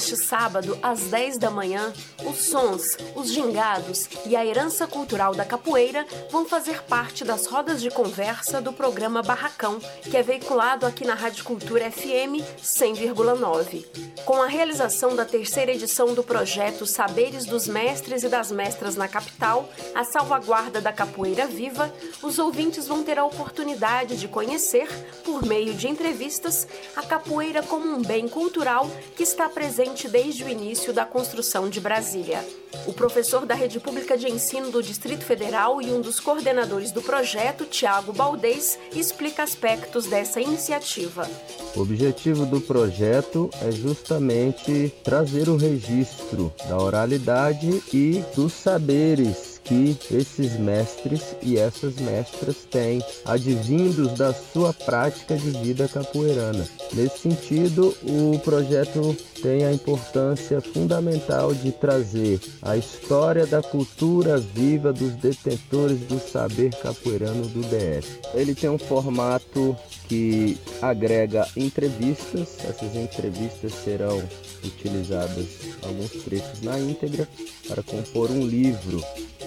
Neste sábado, às 10 da manhã, os sons, os gingados e a herança cultural da capoeira vão fazer parte das rodas de conversa do programa Barracão, que é veiculado aqui na Rádio Cultura FM 100,9. Com a realização da terceira edição do projeto Saberes dos Mestres e das Mestras na Capital, a salvaguarda da capoeira viva, os ouvintes vão ter a oportunidade de conhecer, por meio de entrevistas, a capoeira como um bem cultural que está presente desde o início da construção de Brasília. O professor da Rede Pública de Ensino do Distrito Federal e um dos coordenadores do projeto, Tiago Baldez, explica aspectos dessa iniciativa. O objetivo do projeto é justamente trazer o registro da oralidade e dos saberes que esses mestres e essas mestras têm, advindos da sua prática de vida capoeirana. Nesse sentido, o projeto tem a importância fundamental de trazer a história da cultura viva dos detentores do saber capoeirano do DF. Ele tem um formato que agrega entrevistas, essas entrevistas serão utilizadas alguns trechos na íntegra para compor um livro.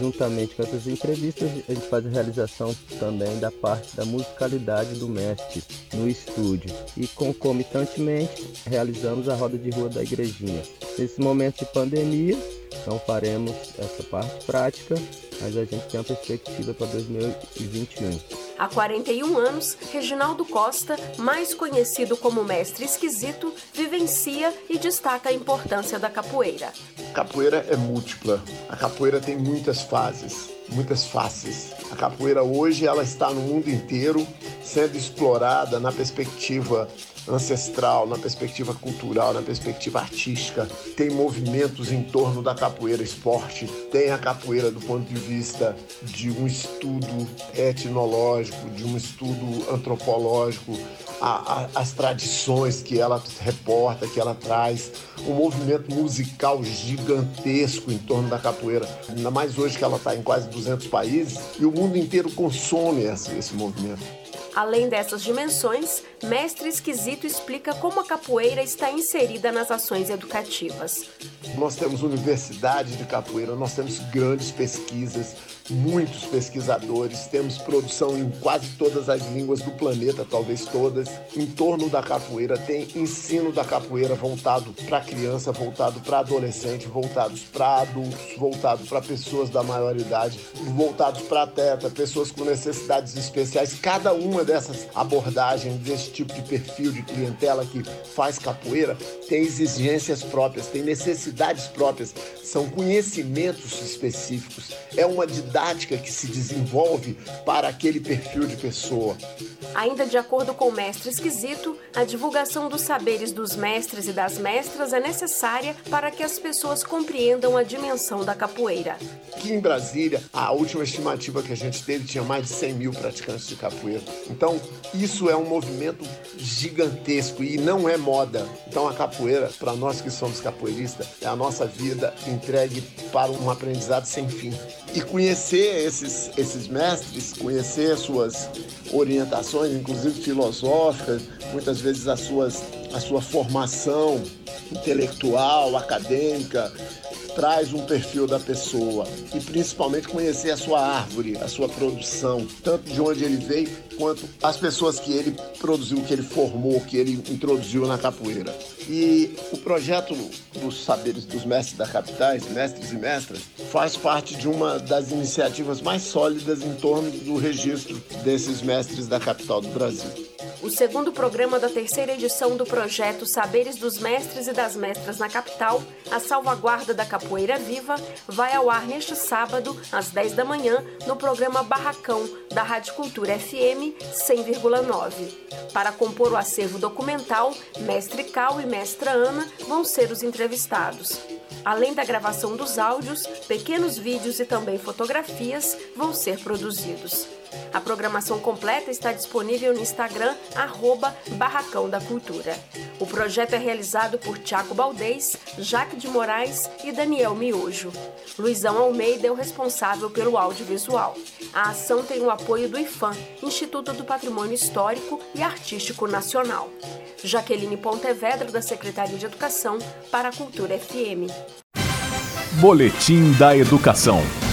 Juntamente com essas entrevistas, a gente faz a realização também da parte da musicalidade do mestre no estúdio. E concomitantemente realizamos a roda de rua da igrejinha. Nesse momento de pandemia, não faremos essa parte prática, mas a gente tem uma perspectiva para 2021. Há 41 anos, Reginaldo Costa, mais conhecido como Mestre Esquisito, vivencia e destaca a importância da capoeira. Capoeira é múltipla. A capoeira tem muitas fases, muitas faces. A capoeira hoje ela está no mundo inteiro sendo explorada na perspectiva ancestral, na perspectiva cultural, na perspectiva artística. Tem movimentos em torno da capoeira esporte, tem a capoeira do ponto de vista de um estudo etnológico, de um estudo antropológico, a, a, as tradições que ela reporta, que ela traz, um movimento musical gigantesco em torno da capoeira, ainda mais hoje que ela está em quase 200 países, e o mundo inteiro consome esse, esse movimento. Além dessas dimensões, Mestre Esquisito explica como a capoeira está inserida nas ações educativas. Nós temos universidade de capoeira, nós temos grandes pesquisas, muitos pesquisadores, temos produção em quase todas as línguas do planeta, talvez todas, em torno da capoeira. Tem ensino da capoeira voltado para criança, voltado para adolescente, voltados para adultos, voltado para pessoas da maioridade, voltados para atleta, pessoas com necessidades especiais. Cada uma dessas abordagens desse tipo de perfil de clientela que faz capoeira tem exigências próprias, tem necessidades próprias, são conhecimentos específicos. É uma didática que se desenvolve para aquele perfil de pessoa. Ainda de acordo com o mestre esquisito, a divulgação dos saberes dos mestres e das mestras é necessária para que as pessoas compreendam a dimensão da capoeira. Aqui em Brasília, a última estimativa que a gente teve tinha mais de 100 mil praticantes de capoeira. Então, isso é um movimento gigantesco e não é moda. Então, a capoeira, para nós que somos capoeiristas, é a nossa vida entregue para um aprendizado sem fim. E conhecer esses, esses mestres, conhecer suas orientações, inclusive filosóficas, muitas vezes as suas, a sua formação intelectual, acadêmica, traz um perfil da pessoa e principalmente conhecer a sua árvore, a sua produção, tanto de onde ele veio quanto as pessoas que ele produziu, que ele formou, que ele introduziu na capoeira. E o projeto dos saberes dos mestres da capitais, mestres e mestras, faz parte de uma das iniciativas mais sólidas em torno do registro desses mestres da capital do Brasil. O segundo programa da terceira edição do projeto Saberes dos Mestres e das Mestras na Capital, a salvaguarda da capoeira viva, vai ao ar neste sábado, às 10 da manhã, no programa Barracão, da Rádio Cultura FM 100,9. Para compor o acervo documental, Mestre Cal e Mestra Ana vão ser os entrevistados. Além da gravação dos áudios, pequenos vídeos e também fotografias vão ser produzidos. A programação completa está disponível no Instagram, arroba Barracão da Cultura. O projeto é realizado por Tiago Baldez, Jaque de Moraes e Daniel Miojo. Luizão Almeida é o responsável pelo audiovisual. A ação tem o apoio do IFAM, Instituto do Patrimônio Histórico e Artístico Nacional. Jaqueline Pontevedra, da Secretaria de Educação, para a Cultura FM. Boletim da Educação.